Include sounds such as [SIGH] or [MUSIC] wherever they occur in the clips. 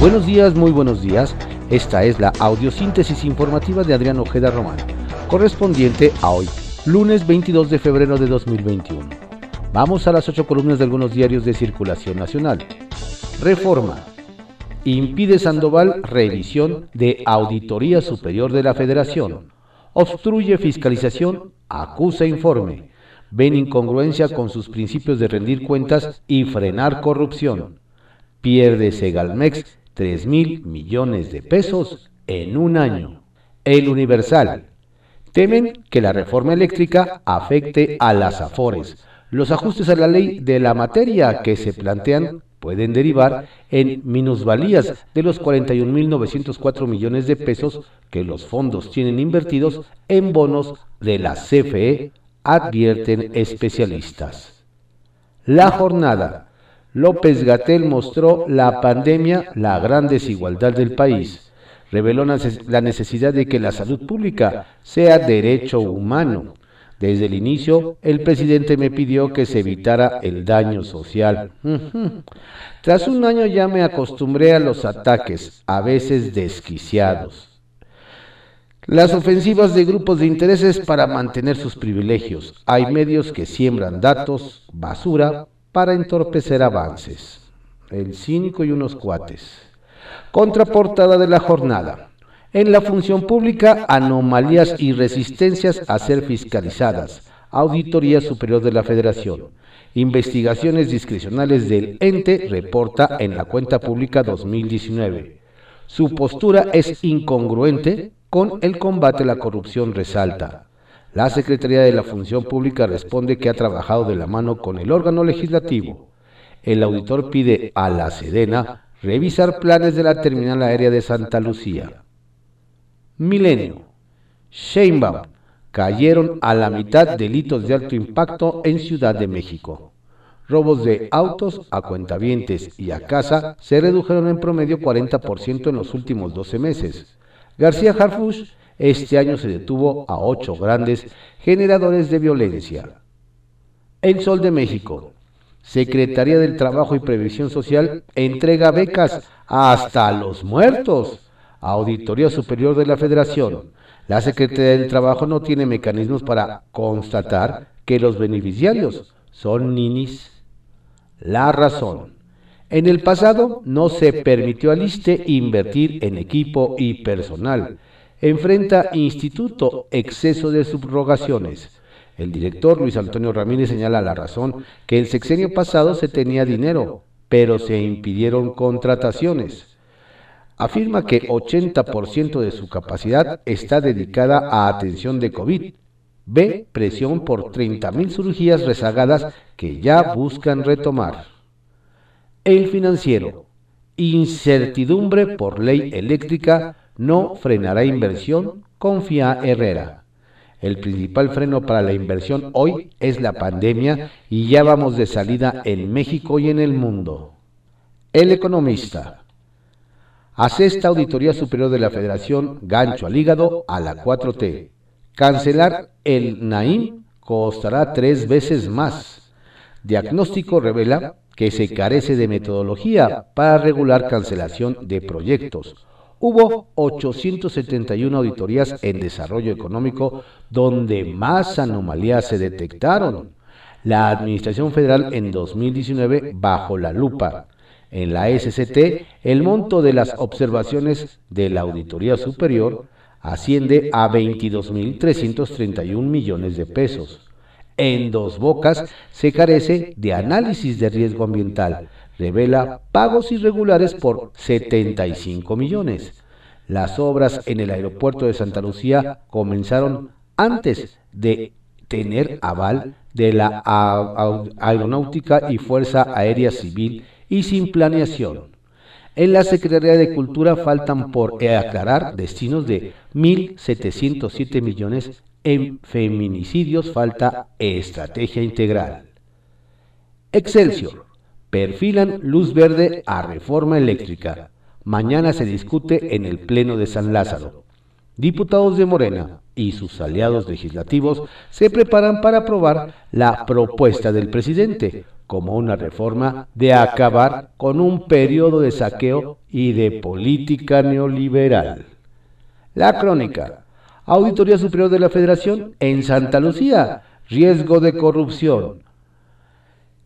Buenos días, muy buenos días. Esta es la audiosíntesis informativa de Adrián Ojeda Román, correspondiente a hoy, lunes 22 de febrero de 2021. Vamos a las ocho columnas de algunos diarios de circulación nacional. Reforma. Impide Sandoval revisión de Auditoría Superior de la Federación. Obstruye fiscalización, acusa informe. Ven incongruencia con sus principios de rendir cuentas y frenar corrupción. Pierde Segalmex 3 mil millones de pesos en un año. El Universal. Temen que la reforma eléctrica afecte a las afores. Los ajustes a la ley de la materia que se plantean pueden derivar en minusvalías de los 41.904 millones de pesos que los fondos tienen invertidos en bonos de la CFE, advierten especialistas. La jornada. López Gatel mostró la pandemia, la gran desigualdad del país. Reveló la necesidad de que la salud pública sea derecho humano. Desde el inicio, el presidente me pidió que se evitara el daño social. [LAUGHS] Tras un año ya me acostumbré a los ataques, a veces desquiciados. Las ofensivas de grupos de intereses para mantener sus privilegios. Hay medios que siembran datos, basura, para entorpecer avances. El cínico y unos cuates. Contraportada de la jornada. En la función pública, anomalías y resistencias a ser fiscalizadas. Auditoría Superior de la Federación. Investigaciones discrecionales del ente reporta en la cuenta pública 2019. Su postura es incongruente con el combate a la corrupción, resalta. La Secretaría de la Función Pública responde que ha trabajado de la mano con el órgano legislativo. El auditor pide a la Sedena revisar planes de la terminal aérea de Santa Lucía. Milenio. Sheinbaum. Cayeron a la mitad delitos de alto impacto en Ciudad de México. Robos de autos a cuentavientes y a casa se redujeron en promedio 40% en los últimos 12 meses. García Harfush este año se detuvo a ocho grandes generadores de violencia. El Sol de México. Secretaría del Trabajo y Previsión Social entrega becas hasta los muertos. Auditoría Superior de la Federación. La Secretaría del Trabajo no tiene mecanismos para constatar que los beneficiarios son ninis. La razón. En el pasado no se permitió al ISTE invertir en equipo y personal enfrenta instituto exceso de subrogaciones. El director Luis Antonio Ramírez señala la razón que el sexenio pasado se tenía dinero, pero se impidieron contrataciones. Afirma que 80% de su capacidad está dedicada a atención de COVID. Ve presión por 30.000 cirugías rezagadas que ya buscan retomar. El financiero. Incertidumbre por ley eléctrica no frenará inversión, confía Herrera. El principal freno para la inversión hoy es la pandemia y ya vamos de salida en México y en el mundo. El economista. Hace esta Auditoría Superior de la Federación gancho al hígado a la 4T. Cancelar el NAIM costará tres veces más. Diagnóstico revela que se carece de metodología para regular cancelación de proyectos Hubo 871 auditorías en desarrollo económico donde más anomalías se detectaron. La Administración Federal en 2019 bajo la lupa. En la SCT, el monto de las observaciones de la Auditoría Superior asciende a 22.331 millones de pesos. En dos bocas se carece de análisis de riesgo ambiental, revela pagos irregulares por 75 millones. Las obras en el aeropuerto de Santa Lucía comenzaron antes de tener aval de la Aeronáutica y Fuerza Aérea Civil y sin planeación. En la Secretaría de Cultura faltan por aclarar destinos de 1.707 millones en feminicidios, falta estrategia integral. Excelsior. Perfilan luz verde a reforma eléctrica. Mañana se discute en el Pleno de San Lázaro. diputados de Morena y sus aliados legislativos se preparan para aprobar la propuesta del presidente como una reforma de acabar con un periodo de saqueo y de política neoliberal. La crónica. Auditoría Superior de la Federación en Santa Lucía. Riesgo de corrupción.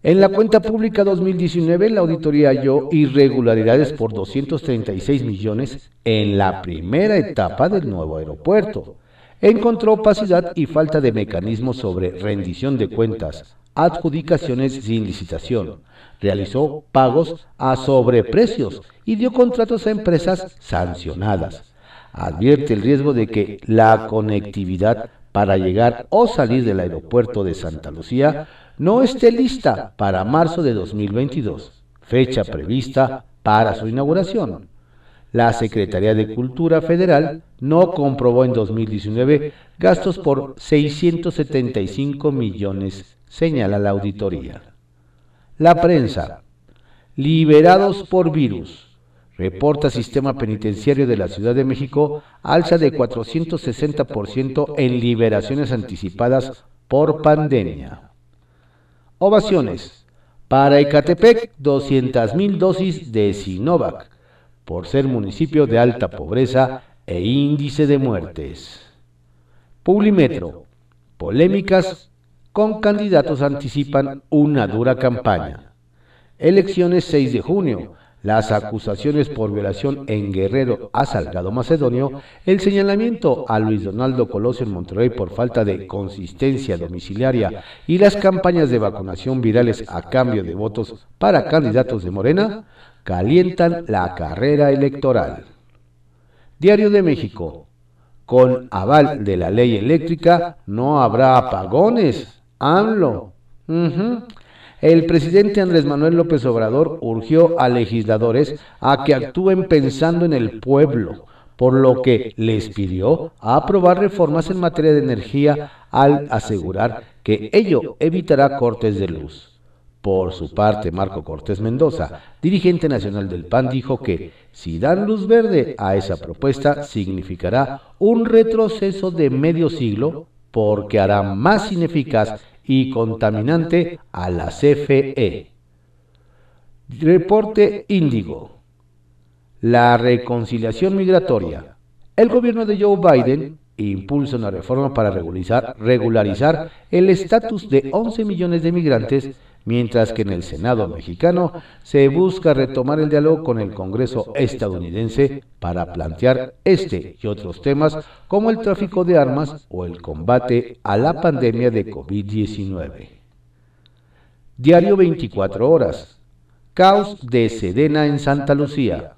En la cuenta pública 2019, la auditoría halló irregularidades por 236 millones en la primera etapa del nuevo aeropuerto. Encontró opacidad y falta de mecanismos sobre rendición de cuentas, adjudicaciones sin licitación. Realizó pagos a sobreprecios y dio contratos a empresas sancionadas. Advierte el riesgo de que la conectividad para llegar o salir del aeropuerto de Santa Lucía no esté lista para marzo de 2022, fecha prevista para su inauguración. La Secretaría de Cultura Federal no comprobó en 2019 gastos por 675 millones, señala la auditoría. La prensa. Liberados por virus. Reporta Sistema Penitenciario de la Ciudad de México alza de 460% en liberaciones anticipadas por pandemia. Ovaciones. Para Ecatepec, 200.000 dosis de Sinovac, por ser municipio de alta pobreza e índice de muertes. Publimetro. Polémicas con candidatos anticipan una dura campaña. Elecciones 6 de junio las acusaciones por violación en Guerrero a Salgado Macedonio, el señalamiento a Luis Donaldo Colosio en Monterrey por falta de consistencia domiciliaria y las campañas de vacunación virales a cambio de votos para candidatos de Morena calientan la carrera electoral. Diario de México. Con aval de la ley eléctrica no habrá apagones. AMLO el presidente Andrés Manuel López Obrador urgió a legisladores a que actúen pensando en el pueblo, por lo que les pidió aprobar reformas en materia de energía al asegurar que ello evitará cortes de luz. Por su parte, Marco Cortés Mendoza, dirigente nacional del PAN, dijo que si dan luz verde a esa propuesta significará un retroceso de medio siglo porque hará más ineficaz y contaminante a la CFE. Reporte Índigo. La reconciliación migratoria. El gobierno de Joe Biden impulsa una reforma para regularizar, regularizar el estatus de 11 millones de migrantes mientras que en el Senado mexicano se busca retomar el diálogo con el Congreso estadounidense para plantear este y otros temas como el tráfico de armas o el combate a la pandemia de COVID-19. Diario 24 horas. Caos de Sedena en Santa Lucía.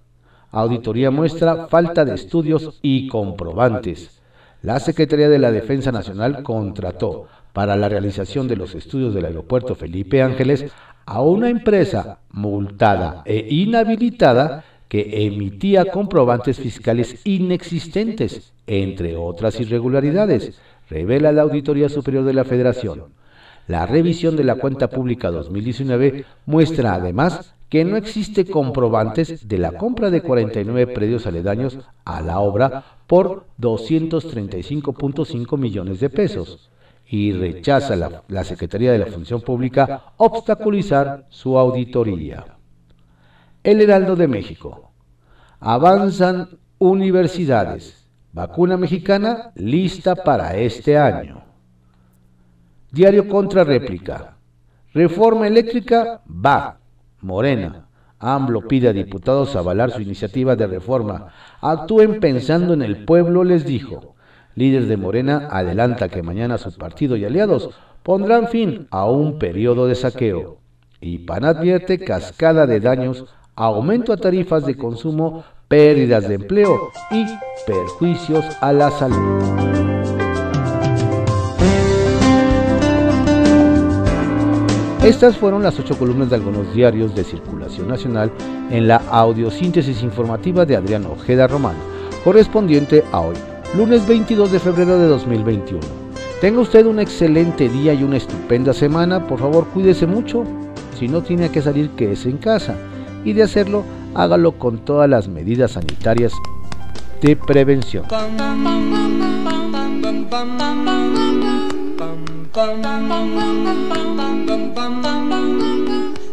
Auditoría muestra falta de estudios y comprobantes. La Secretaría de la Defensa Nacional contrató para la realización de los estudios del aeropuerto Felipe Ángeles a una empresa multada e inhabilitada que emitía comprobantes fiscales inexistentes, entre otras irregularidades, revela la Auditoría Superior de la Federación. La revisión de la cuenta pública 2019 muestra además que no existe comprobantes de la compra de 49 predios aledaños a la obra por 235.5 millones de pesos y rechaza la, Secretaría de la Función Pública obstaculizar su auditoría. El Heraldo de México. Avanzan universidades. Vacuna mexicana lista para este año. Diario contra réplica. Reforma eléctrica va. Morena. AMLO pide a diputados avalar su iniciativa de reforma. Actúen pensando en el pueblo, les dijo líder de Morena, adelanta que mañana su partido y aliados pondrán fin a un periodo de saqueo. Y PAN advierte cascada de daños, aumento a tarifas de consumo, pérdidas de empleo y perjuicios a la salud. Estas fueron las ocho columnas de algunos diarios de circulación nacional en la audiosíntesis informativa de Adrián Ojeda Román, correspondiente a hoy, lunes 22 de febrero de 2021. Tenga usted un excelente día y una estupenda semana. Por favor, cuídese mucho. Si no tiene que salir, quédese en casa. Y de hacerlo, hágalo con todas las medidas sanitarias de prevención.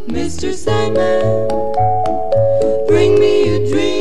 Mr. Sandman, bring me a dream.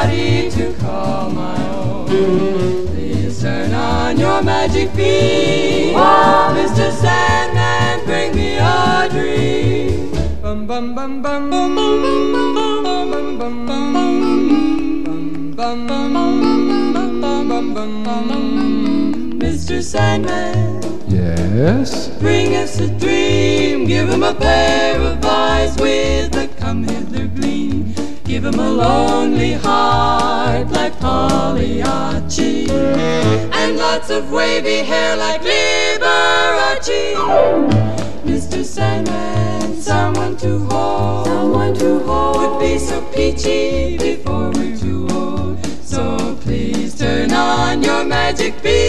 nobody to call my own. Please turn on your magic beam, oh, Mr. Sandman, bring me a dream. Bum bum bum bum bum bum bum bum bum bum bum bum bum bum bum bum Mr. Sandman Yes? Bring us a dream, give him a pair of eyes with a come hither Give him a lonely heart like Pagliacci, and lots of wavy hair like Liberace. Mr. Sandman, someone to hold, someone to hold would be so peachy before we're too old. So please turn on your magic beam.